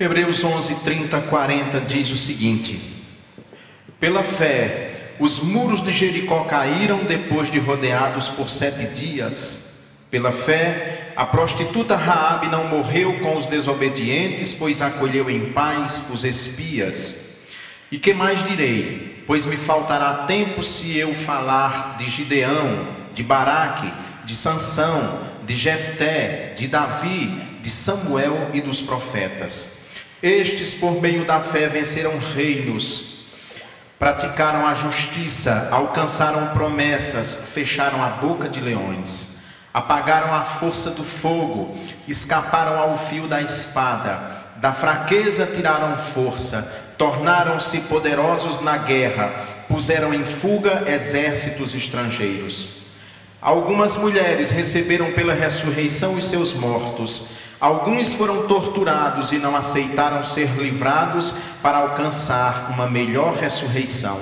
Hebreus 11, 30, 40 diz o seguinte: Pela fé, os muros de Jericó caíram depois de rodeados por sete dias. Pela fé, a prostituta Raabe não morreu com os desobedientes, pois acolheu em paz os espias. E que mais direi? Pois me faltará tempo se eu falar de Gideão, de Baraque, de Sansão, de Jefté, de Davi, de Samuel e dos profetas. Estes, por meio da fé, venceram reinos, praticaram a justiça, alcançaram promessas, fecharam a boca de leões, apagaram a força do fogo, escaparam ao fio da espada, da fraqueza tiraram força, tornaram-se poderosos na guerra, puseram em fuga exércitos estrangeiros. Algumas mulheres receberam pela ressurreição os seus mortos Alguns foram torturados e não aceitaram ser livrados para alcançar uma melhor ressurreição.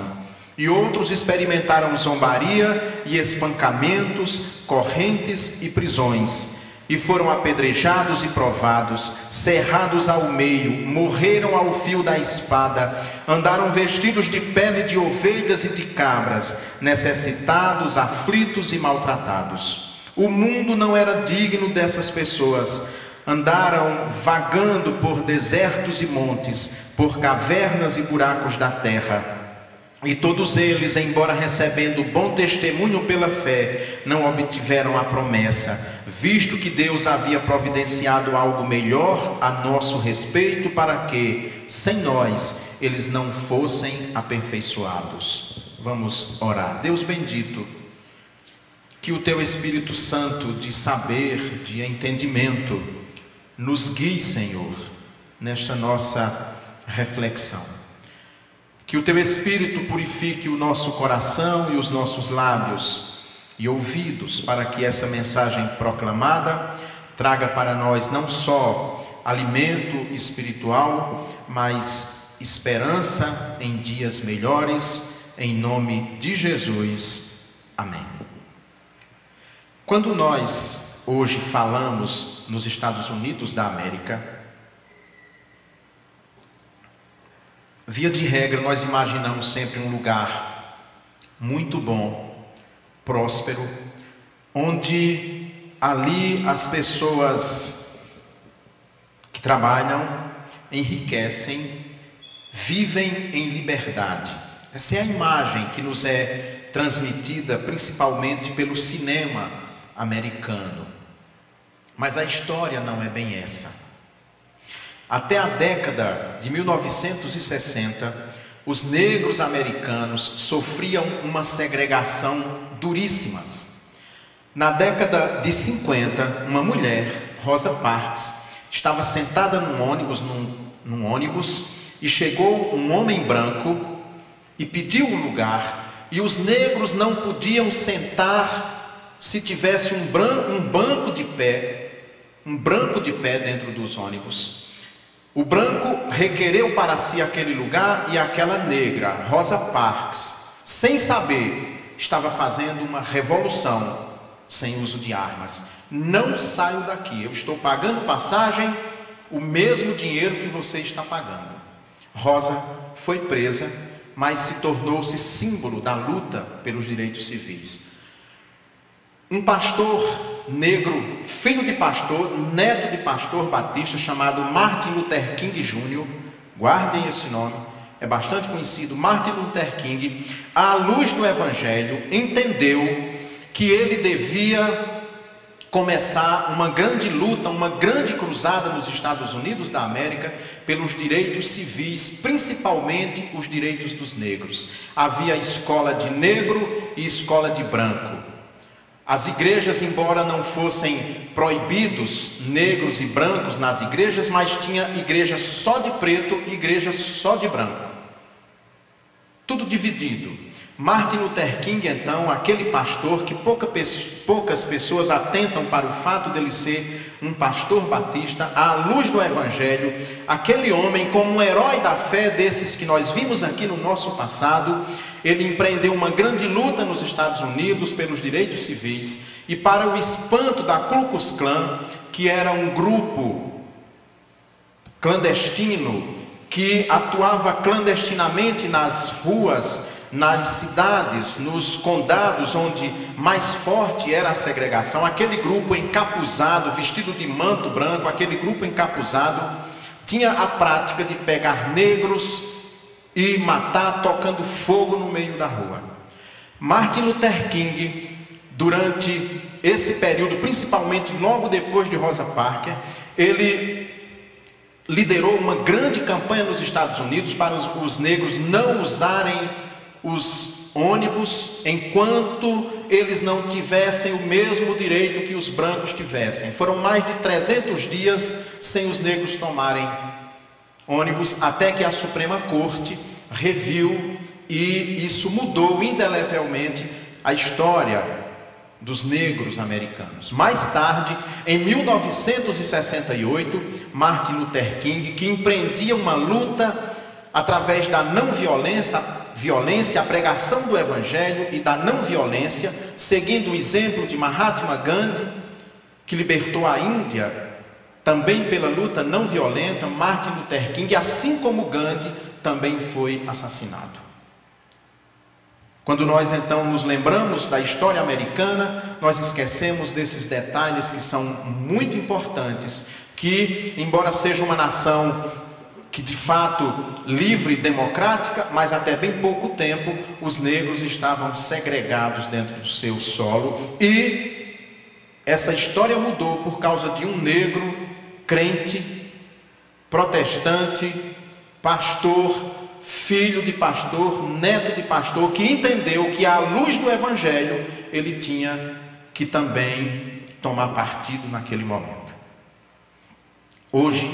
E outros experimentaram zombaria e espancamentos, correntes e prisões. E foram apedrejados e provados, cerrados ao meio, morreram ao fio da espada, andaram vestidos de pele de ovelhas e de cabras, necessitados, aflitos e maltratados. O mundo não era digno dessas pessoas andaram vagando por desertos e montes, por cavernas e buracos da terra. E todos eles, embora recebendo bom testemunho pela fé, não obtiveram a promessa, visto que Deus havia providenciado algo melhor a nosso respeito para que, sem nós, eles não fossem aperfeiçoados. Vamos orar. Deus bendito, que o teu Espírito Santo de saber, de entendimento, nos guie, Senhor, nesta nossa reflexão. Que o teu Espírito purifique o nosso coração e os nossos lábios e ouvidos, para que essa mensagem proclamada traga para nós não só alimento espiritual, mas esperança em dias melhores, em nome de Jesus. Amém. Quando nós hoje falamos nos Estados Unidos da América, via de regra nós imaginamos sempre um lugar muito bom, próspero, onde ali as pessoas que trabalham enriquecem, vivem em liberdade. Essa é a imagem que nos é transmitida principalmente pelo cinema americano. Mas a história não é bem essa. Até a década de 1960, os negros americanos sofriam uma segregação duríssima. Na década de 50, uma mulher, Rosa Parks, estava sentada num ônibus, num, num ônibus, e chegou um homem branco e pediu um lugar, e os negros não podiam sentar se tivesse um, branco, um banco de pé um branco de pé dentro dos ônibus. O branco requereu para si aquele lugar e aquela negra, Rosa Parks, sem saber, estava fazendo uma revolução sem uso de armas. Não saio daqui, eu estou pagando passagem, o mesmo dinheiro que você está pagando. Rosa foi presa, mas se tornou-se símbolo da luta pelos direitos civis. Um pastor negro, filho de pastor, neto de pastor batista, chamado Martin Luther King Jr., guardem esse nome, é bastante conhecido, Martin Luther King, à luz do Evangelho, entendeu que ele devia começar uma grande luta, uma grande cruzada nos Estados Unidos da América pelos direitos civis, principalmente os direitos dos negros. Havia escola de negro e escola de branco. As igrejas, embora não fossem proibidos negros e brancos nas igrejas, mas tinha igreja só de preto e igreja só de branco. Tudo dividido. Martin Luther King, então, aquele pastor que pouca, poucas pessoas atentam para o fato dele ser um pastor batista, à luz do Evangelho, aquele homem, como um herói da fé desses que nós vimos aqui no nosso passado, ele empreendeu uma grande luta nos Estados Unidos pelos direitos civis e para o espanto da Ku Klux Klan, que era um grupo clandestino que atuava clandestinamente nas ruas, nas cidades, nos condados onde mais forte era a segregação, aquele grupo encapuzado, vestido de manto branco, aquele grupo encapuzado, tinha a prática de pegar negros e matar tocando fogo no meio da rua. Martin Luther King, durante esse período, principalmente logo depois de Rosa Parker, ele liderou uma grande campanha nos Estados Unidos para os, os negros não usarem os ônibus enquanto eles não tivessem o mesmo direito que os brancos tivessem. Foram mais de 300 dias sem os negros tomarem ônibus, até que a Suprema Corte reviu e isso mudou indelevelmente a história dos negros americanos. Mais tarde, em 1968, Martin Luther King, que empreendia uma luta através da não violência, violência, a pregação do evangelho e da não violência, seguindo o exemplo de Mahatma Gandhi, que libertou a Índia também pela luta não violenta, Martin Luther King, assim como Gandhi, também foi assassinado. Quando nós então nos lembramos da história americana, nós esquecemos desses detalhes que são muito importantes, que embora seja uma nação que de fato livre e democrática, mas até bem pouco tempo os negros estavam segregados dentro do seu solo e essa história mudou por causa de um negro crente, protestante, pastor, filho de pastor, neto de pastor, que entendeu que à luz do Evangelho ele tinha que também tomar partido naquele momento. Hoje,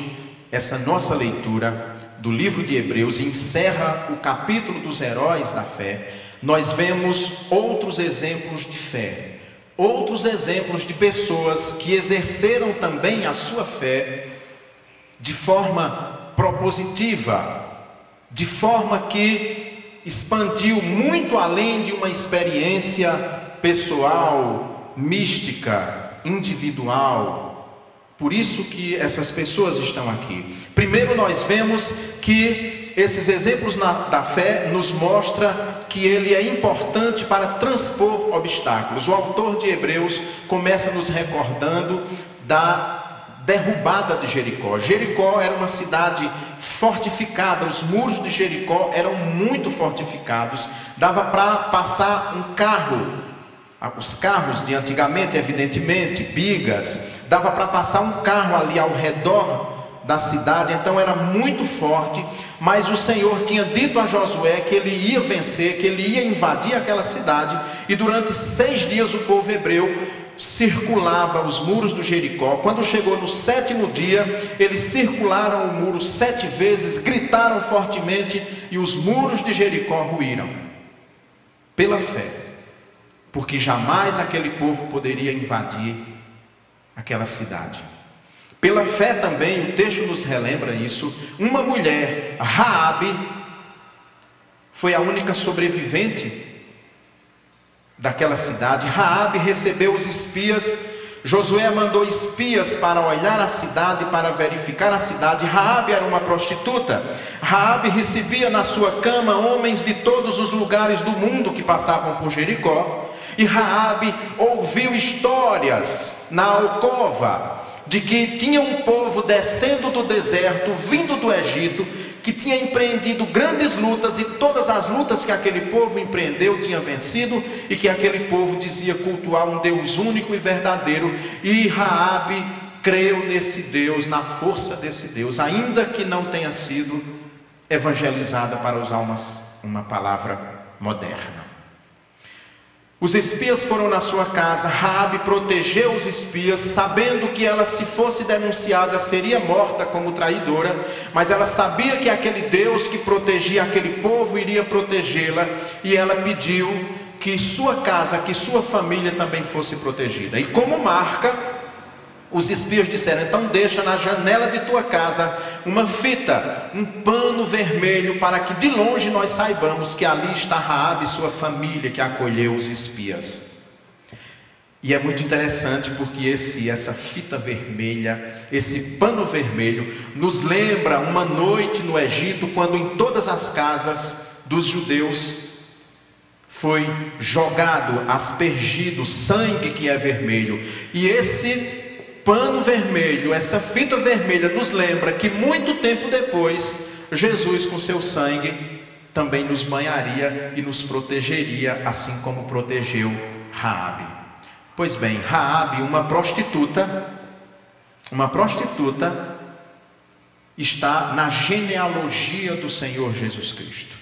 essa nossa leitura do livro de Hebreus encerra o capítulo dos heróis da fé. Nós vemos outros exemplos de fé, outros exemplos de pessoas que exerceram também a sua fé de forma propositiva, de forma que expandiu muito além de uma experiência pessoal, mística, individual. Por isso que essas pessoas estão aqui. Primeiro nós vemos que esses exemplos na, da fé nos mostra que ele é importante para transpor obstáculos. O autor de Hebreus começa nos recordando da derrubada de Jericó. Jericó era uma cidade fortificada, os muros de Jericó eram muito fortificados, dava para passar um carro, os carros de antigamente, evidentemente, bigas, dava para passar um carro ali ao redor da cidade, então era muito forte, mas o Senhor tinha dito a Josué que ele ia vencer, que ele ia invadir aquela cidade, e durante seis dias o povo hebreu circulava os muros do Jericó. Quando chegou no sétimo dia, eles circularam o muro sete vezes, gritaram fortemente e os muros de Jericó ruíram. Pela fé, porque jamais aquele povo poderia invadir aquela cidade. Pela fé também, o texto nos relembra isso. Uma mulher, Raabe, foi a única sobrevivente daquela cidade. Raabe recebeu os espias. Josué mandou espias para olhar a cidade, para verificar a cidade. Raabe era uma prostituta. Raabe recebia na sua cama homens de todos os lugares do mundo que passavam por Jericó. E Raabe ouviu histórias na alcova de que tinha um povo descendo do deserto, vindo do Egito, que tinha empreendido grandes lutas e todas as lutas que aquele povo empreendeu tinha vencido e que aquele povo dizia cultuar um Deus único e verdadeiro e Raabe creu nesse Deus, na força desse Deus, ainda que não tenha sido evangelizada para usar uma, uma palavra moderna. Os espias foram na sua casa, Raabe protegeu os espias, sabendo que ela se fosse denunciada seria morta como traidora, mas ela sabia que aquele Deus que protegia aquele povo iria protegê-la, e ela pediu que sua casa, que sua família também fosse protegida. E como marca, os espias disseram: então deixa na janela de tua casa uma fita, um pano vermelho, para que de longe nós saibamos que ali está Raabe e sua família que acolheu os espias. E é muito interessante porque esse, essa fita vermelha, esse pano vermelho, nos lembra uma noite no Egito, quando em todas as casas dos judeus foi jogado, aspergido sangue que é vermelho. E esse pano vermelho, essa fita vermelha, nos lembra que muito tempo depois, Jesus, com seu sangue, também nos banharia e nos protegeria, assim como protegeu Raabe. Pois bem, Raabe, uma prostituta, uma prostituta está na genealogia do Senhor Jesus Cristo.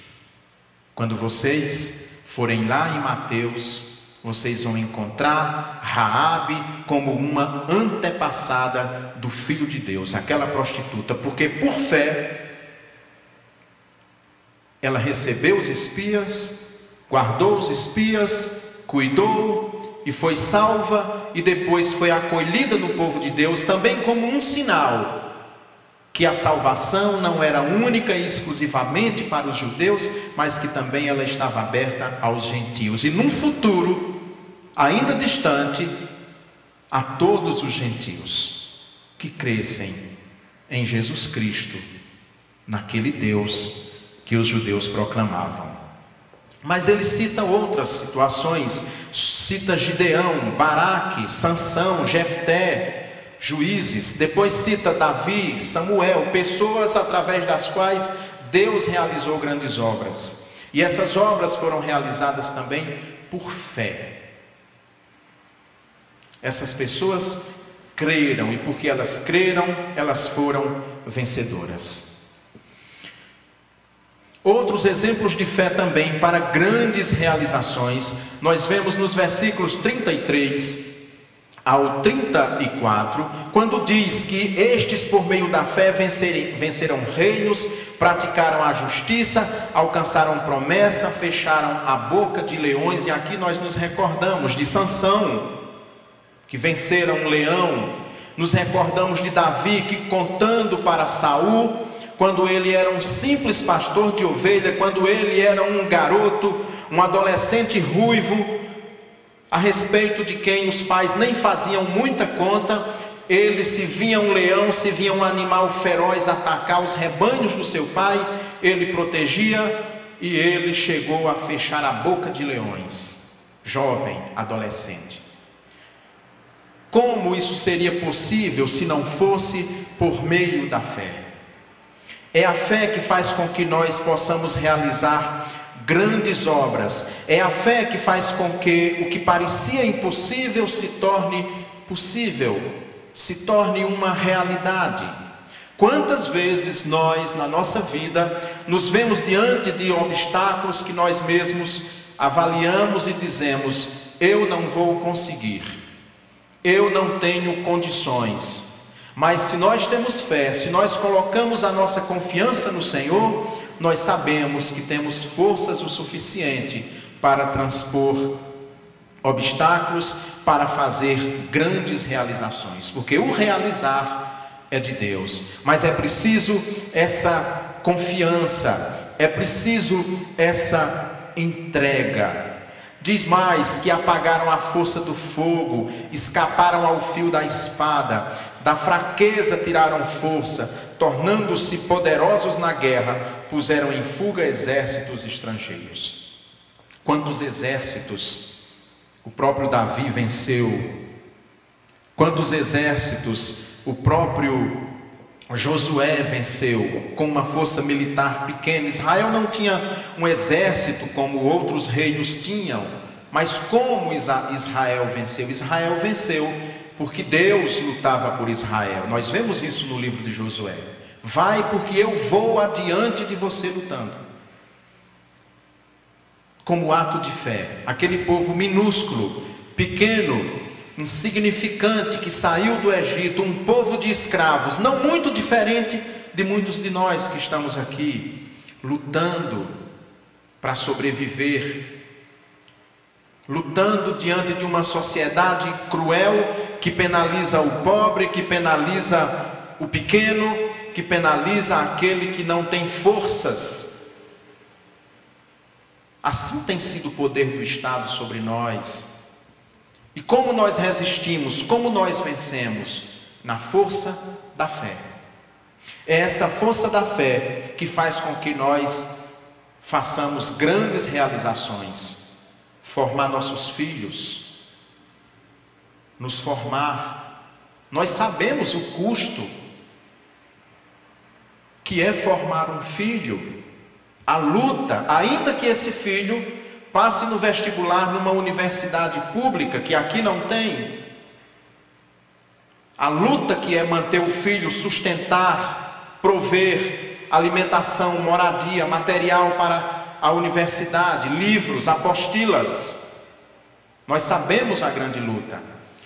Quando vocês forem lá em Mateus, vocês vão encontrar Raabe como uma antepassada do filho de Deus, aquela prostituta, porque por fé ela recebeu os espias, guardou os espias, cuidou e foi salva e depois foi acolhida no povo de Deus também como um sinal que a salvação não era única e exclusivamente para os judeus, mas que também ela estava aberta aos gentios. E num futuro ainda distante, a todos os gentios que crescem em Jesus Cristo, naquele Deus que os judeus proclamavam. Mas ele cita outras situações, cita Gideão, Baraque, Sansão, Jefté, juízes, depois cita Davi, Samuel, pessoas através das quais Deus realizou grandes obras. E essas obras foram realizadas também por fé. Essas pessoas creram e porque elas creram, elas foram vencedoras. Outros exemplos de fé também para grandes realizações, nós vemos nos versículos 33 ao 34, quando diz que estes, por meio da fé, venceram reinos, praticaram a justiça, alcançaram promessa, fecharam a boca de leões, e aqui nós nos recordamos de Sansão, que venceram um leão, nos recordamos de Davi, que contando para Saul, quando ele era um simples pastor de ovelha, quando ele era um garoto, um adolescente ruivo, a respeito de quem os pais nem faziam muita conta, ele se via um leão, se via um animal feroz atacar os rebanhos do seu pai, ele protegia e ele chegou a fechar a boca de leões, jovem, adolescente. Como isso seria possível se não fosse por meio da fé? É a fé que faz com que nós possamos realizar grandes obras. É a fé que faz com que o que parecia impossível se torne possível, se torne uma realidade. Quantas vezes nós, na nossa vida, nos vemos diante de obstáculos que nós mesmos avaliamos e dizemos: eu não vou conseguir, eu não tenho condições. Mas se nós temos fé, se nós colocamos a nossa confiança no Senhor, nós sabemos que temos forças o suficiente para transpor obstáculos, para fazer grandes realizações, porque o realizar é de Deus, mas é preciso essa confiança, é preciso essa entrega. Diz mais que apagaram a força do fogo, escaparam ao fio da espada, da fraqueza tiraram força, tornando-se poderosos na guerra, puseram em fuga exércitos estrangeiros. Quantos exércitos o próprio Davi venceu? Quantos exércitos o próprio Josué venceu com uma força militar pequena? Israel não tinha um exército como outros reinos tinham, mas como Israel venceu? Israel venceu porque Deus lutava por Israel. Nós vemos isso no livro de Josué. Vai, porque eu vou adiante de você lutando. Como ato de fé, aquele povo minúsculo, pequeno, insignificante que saiu do Egito, um povo de escravos, não muito diferente de muitos de nós que estamos aqui, lutando para sobreviver, lutando diante de uma sociedade cruel que penaliza o pobre, que penaliza o pequeno, que penaliza aquele que não tem forças. Assim tem sido o poder do Estado sobre nós. E como nós resistimos, como nós vencemos? Na força da fé. É essa força da fé que faz com que nós façamos grandes realizações, formar nossos filhos, nos formar. Nós sabemos o custo que é formar um filho, a luta, ainda que esse filho passe no vestibular numa universidade pública, que aqui não tem, a luta que é manter o filho, sustentar, prover alimentação, moradia, material para a universidade, livros, apostilas. Nós sabemos a grande luta.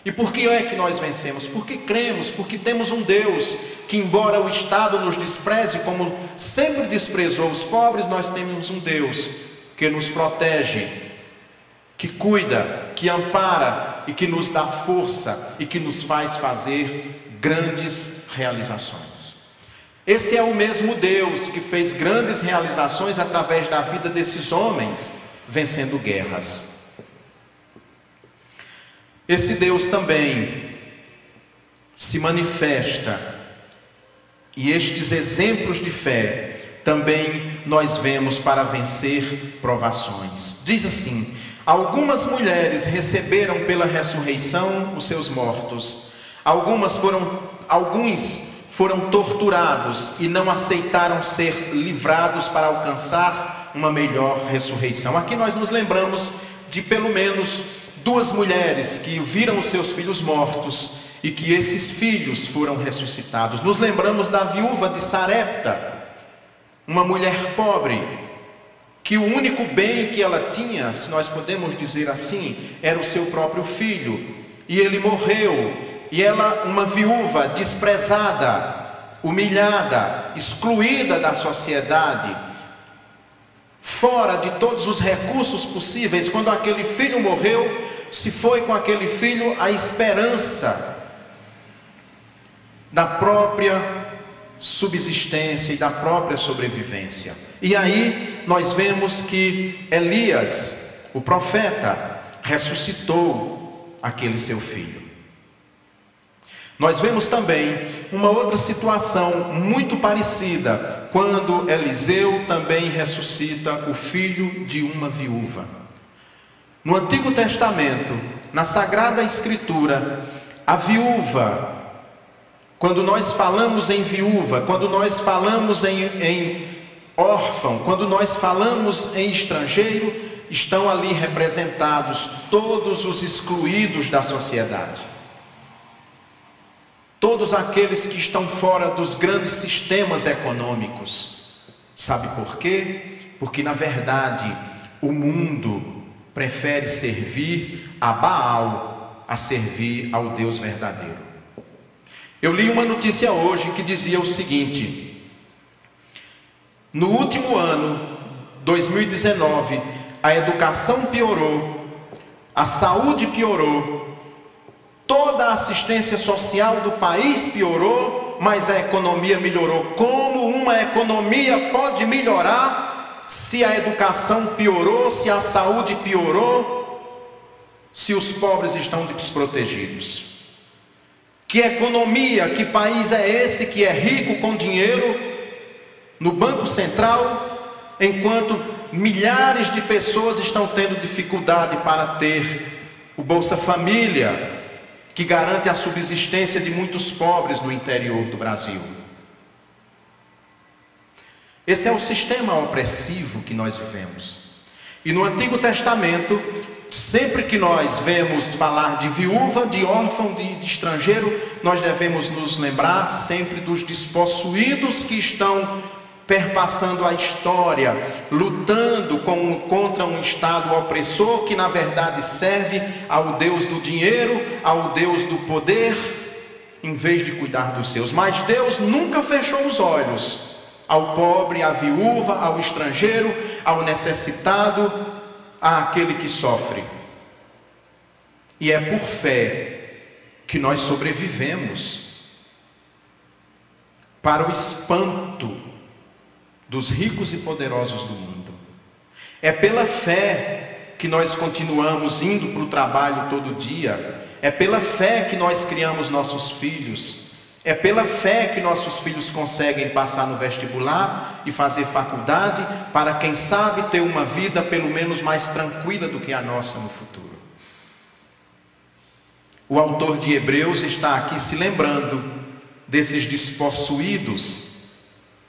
E por que é que nós vencemos? Porque cremos, porque temos um Deus que, embora o Estado nos despreze, como sempre desprezou os pobres, nós temos um Deus que nos protege, que cuida, que ampara e que nos dá força e que nos faz fazer grandes realizações. Esse é o mesmo Deus que fez grandes realizações através da vida desses homens, vencendo guerras. Esse Deus também se manifesta, e estes exemplos de fé também nós vemos para vencer provações. Diz assim: Algumas mulheres receberam pela ressurreição os seus mortos. Algumas foram alguns foram torturados e não aceitaram ser livrados para alcançar uma melhor ressurreição. Aqui nós nos lembramos de pelo menos duas mulheres que viram os seus filhos mortos e que esses filhos foram ressuscitados. Nos lembramos da viúva de Sarepta, uma mulher pobre, que o único bem que ela tinha, se nós podemos dizer assim, era o seu próprio filho, e ele morreu, e ela, uma viúva desprezada, humilhada, excluída da sociedade, fora de todos os recursos possíveis, quando aquele filho morreu, se foi com aquele filho a esperança da própria subsistência e da própria sobrevivência. E aí nós vemos que Elias, o profeta, ressuscitou aquele seu filho. Nós vemos também uma outra situação muito parecida, quando Eliseu também ressuscita o filho de uma viúva. No Antigo Testamento, na Sagrada Escritura, a viúva, quando nós falamos em viúva, quando nós falamos em, em órfão, quando nós falamos em estrangeiro, estão ali representados todos os excluídos da sociedade. Todos aqueles que estão fora dos grandes sistemas econômicos. Sabe por quê? Porque na verdade o mundo prefere servir a Baal a servir ao Deus verdadeiro. Eu li uma notícia hoje que dizia o seguinte: no último ano, 2019, a educação piorou, a saúde piorou, toda a assistência social do país piorou, mas a economia melhorou. Como uma economia pode melhorar se a educação piorou, se a saúde piorou, se os pobres estão desprotegidos. Que economia, que país é esse que é rico com dinheiro no Banco Central, enquanto milhares de pessoas estão tendo dificuldade para ter o Bolsa Família, que garante a subsistência de muitos pobres no interior do Brasil? Esse é o sistema opressivo que nós vivemos. E no Antigo Testamento, sempre que nós vemos falar de viúva, de órfão, de, de estrangeiro, nós devemos nos lembrar sempre dos despossuídos que estão perpassando a história, lutando com, contra um Estado opressor que na verdade serve ao Deus do dinheiro, ao Deus do poder, em vez de cuidar dos seus. Mas Deus nunca fechou os olhos ao pobre, à viúva, ao estrangeiro, ao necessitado, àquele que sofre. E é por fé que nós sobrevivemos para o espanto dos ricos e poderosos do mundo. É pela fé que nós continuamos indo para o trabalho todo dia, é pela fé que nós criamos nossos filhos, é pela fé que nossos filhos conseguem passar no vestibular e fazer faculdade, para quem sabe ter uma vida pelo menos mais tranquila do que a nossa no futuro. O autor de Hebreus está aqui se lembrando desses despossuídos,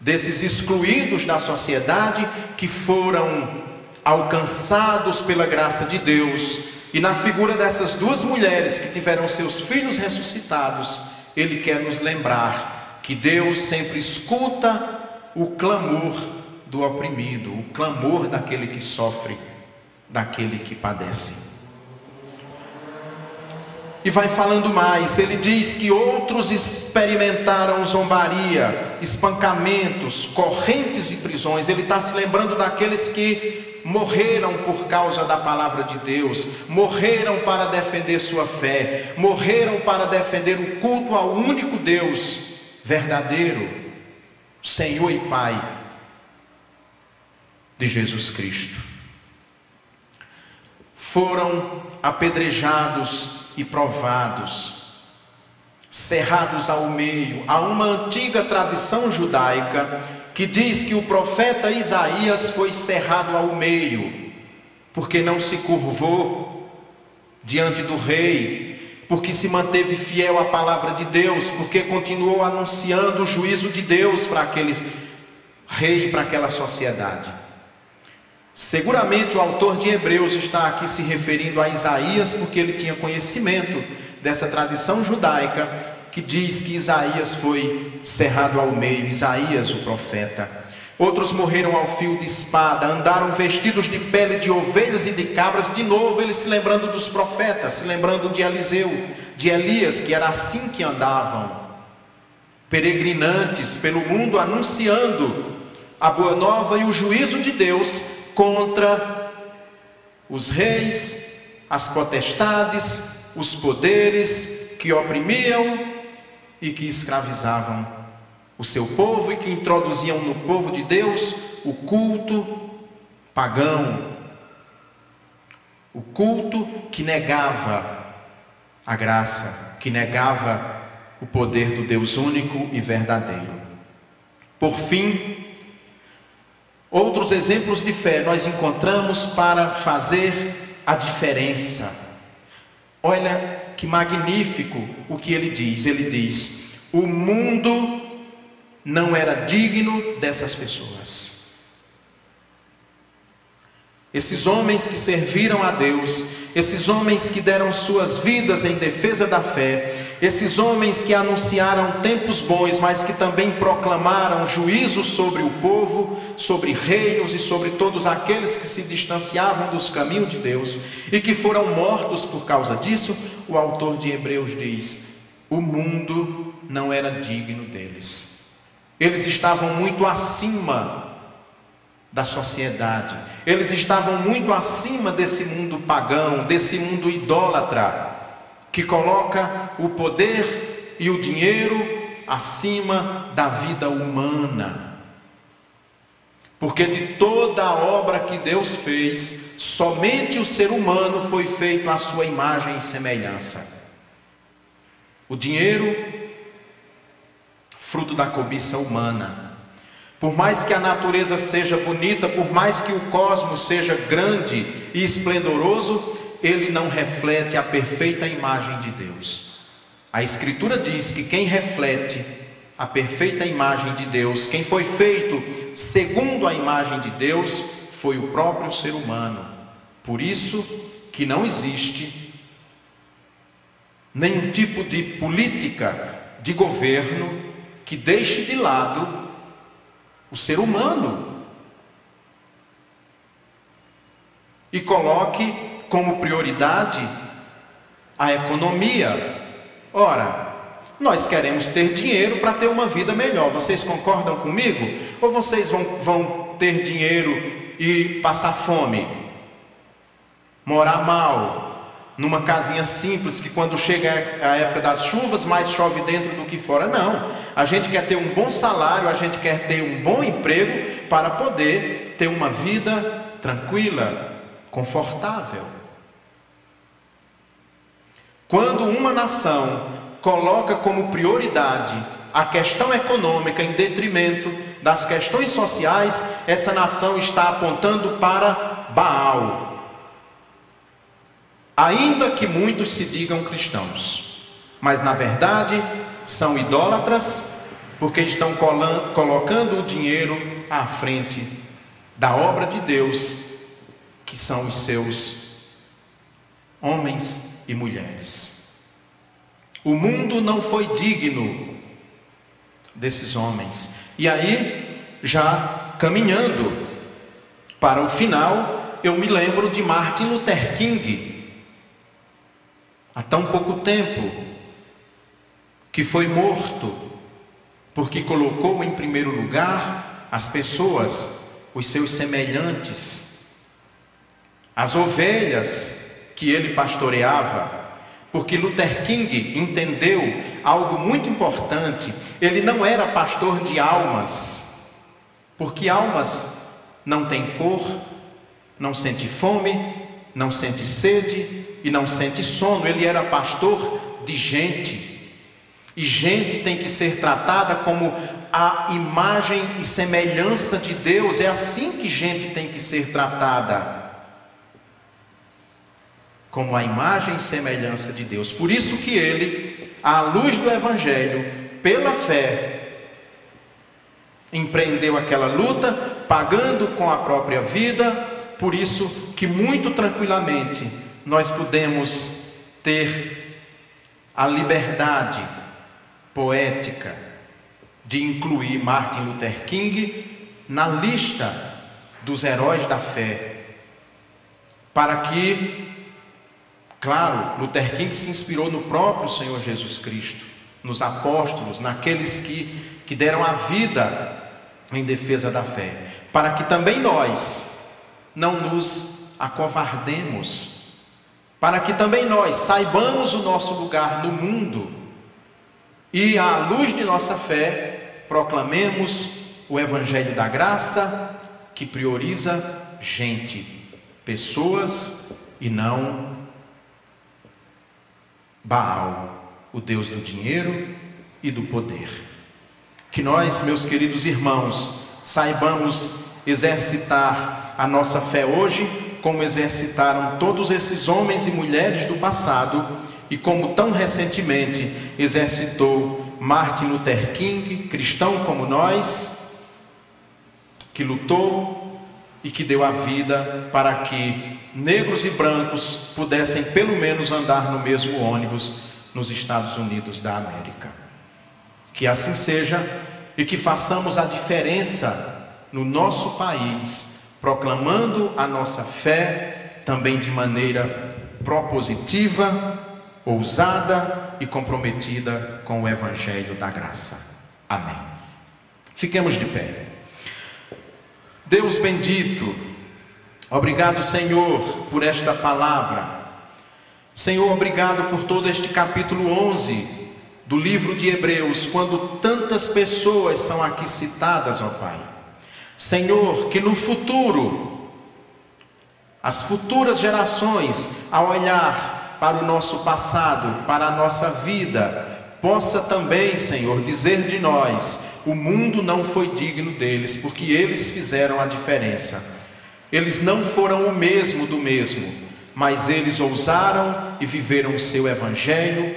desses excluídos da sociedade que foram alcançados pela graça de Deus, e na figura dessas duas mulheres que tiveram seus filhos ressuscitados, ele quer nos lembrar que Deus sempre escuta o clamor do oprimido, o clamor daquele que sofre, daquele que padece. E vai falando mais, ele diz que outros experimentaram zombaria, espancamentos, correntes e prisões. Ele está se lembrando daqueles que morreram por causa da palavra de Deus, morreram para defender sua fé, morreram para defender o culto ao único Deus verdadeiro, Senhor e Pai de Jesus Cristo. Foram apedrejados e provados, cerrados ao meio. Há uma antiga tradição judaica que diz que o profeta Isaías foi cerrado ao meio, porque não se curvou diante do rei, porque se manteve fiel à palavra de Deus, porque continuou anunciando o juízo de Deus para aquele rei e para aquela sociedade. Seguramente o autor de Hebreus está aqui se referindo a Isaías, porque ele tinha conhecimento dessa tradição judaica que diz que Isaías foi cerrado ao meio, Isaías, o profeta. Outros morreram ao fio de espada, andaram vestidos de pele de ovelhas e de cabras, de novo ele se lembrando dos profetas, se lembrando de Eliseu, de Elias, que era assim que andavam, peregrinantes pelo mundo anunciando a boa nova e o juízo de Deus contra os reis, as potestades, os poderes que oprimiam e que escravizavam o seu povo e que introduziam no povo de Deus o culto pagão, o culto que negava a graça, que negava o poder do Deus único e verdadeiro. Por fim, Outros exemplos de fé nós encontramos para fazer a diferença. Olha que magnífico o que ele diz. Ele diz: o mundo não era digno dessas pessoas. Esses homens que serviram a Deus, esses homens que deram suas vidas em defesa da fé, esses homens que anunciaram tempos bons, mas que também proclamaram juízo sobre o povo, sobre reinos e sobre todos aqueles que se distanciavam dos caminhos de Deus e que foram mortos por causa disso, o autor de Hebreus diz: o mundo não era digno deles. Eles estavam muito acima da sociedade. Eles estavam muito acima desse mundo pagão, desse mundo idólatra que coloca o poder e o dinheiro acima da vida humana. Porque de toda a obra que Deus fez, somente o ser humano foi feito à sua imagem e semelhança. O dinheiro, fruto da cobiça humana. Por mais que a natureza seja bonita, por mais que o cosmos seja grande e esplendoroso, ele não reflete a perfeita imagem de Deus. A Escritura diz que quem reflete a perfeita imagem de Deus, quem foi feito segundo a imagem de Deus, foi o próprio ser humano. Por isso que não existe nenhum tipo de política de governo que deixe de lado o ser humano e coloque como prioridade a economia. Ora, nós queremos ter dinheiro para ter uma vida melhor. Vocês concordam comigo? Ou vocês vão, vão ter dinheiro e passar fome? Morar mal? Numa casinha simples que quando chega a época das chuvas, mais chove dentro do que fora? Não. A gente quer ter um bom salário, a gente quer ter um bom emprego para poder ter uma vida tranquila, confortável. Quando uma nação coloca como prioridade a questão econômica em detrimento das questões sociais, essa nação está apontando para Baal. Ainda que muitos se digam cristãos, mas na verdade são idólatras porque estão colocando o dinheiro à frente da obra de Deus, que são os seus homens e mulheres. O mundo não foi digno desses homens. E aí, já caminhando para o final, eu me lembro de Martin Luther King, há tão pouco tempo, que foi morto, porque colocou em primeiro lugar as pessoas, os seus semelhantes, as ovelhas que ele pastoreava, porque Luther King entendeu algo muito importante. Ele não era pastor de almas, porque almas não têm cor, não sente fome, não sente sede e não sente sono. Ele era pastor de gente. E gente tem que ser tratada como a imagem e semelhança de Deus. É assim que gente tem que ser tratada como a imagem e semelhança de Deus. Por isso que ele, à luz do evangelho, pela fé, empreendeu aquela luta, pagando com a própria vida, por isso que muito tranquilamente nós podemos ter a liberdade poética de incluir Martin Luther King na lista dos heróis da fé, para que Claro, Luther King se inspirou no próprio Senhor Jesus Cristo, nos apóstolos, naqueles que, que deram a vida em defesa da fé, para que também nós não nos acovardemos, para que também nós saibamos o nosso lugar no mundo e, à luz de nossa fé, proclamemos o Evangelho da graça que prioriza gente, pessoas e não Baal, o Deus do dinheiro e do poder. Que nós, meus queridos irmãos, saibamos exercitar a nossa fé hoje, como exercitaram todos esses homens e mulheres do passado e como tão recentemente exercitou Martin Luther King, cristão como nós, que lutou e que deu a vida para que negros e brancos pudessem pelo menos andar no mesmo ônibus nos Estados Unidos da América. Que assim seja e que façamos a diferença no nosso país, proclamando a nossa fé também de maneira propositiva, ousada e comprometida com o Evangelho da Graça. Amém. Fiquemos de pé. Deus bendito, Obrigado, Senhor, por esta palavra. Senhor, obrigado por todo este capítulo 11 do livro de Hebreus, quando tantas pessoas são aqui citadas, ó Pai. Senhor, que no futuro, as futuras gerações, ao olhar para o nosso passado, para a nossa vida, possa também, Senhor, dizer de nós: o mundo não foi digno deles, porque eles fizeram a diferença. Eles não foram o mesmo do mesmo, mas eles ousaram e viveram o seu evangelho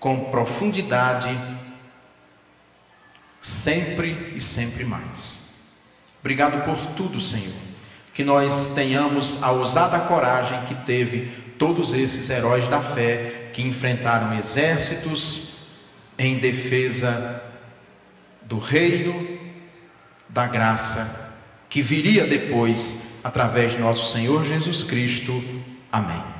com profundidade, sempre e sempre mais. Obrigado por tudo, Senhor. Que nós tenhamos a ousada coragem que teve todos esses heróis da fé que enfrentaram exércitos em defesa do reino da graça que viria depois através de nosso Senhor Jesus Cristo. Amém.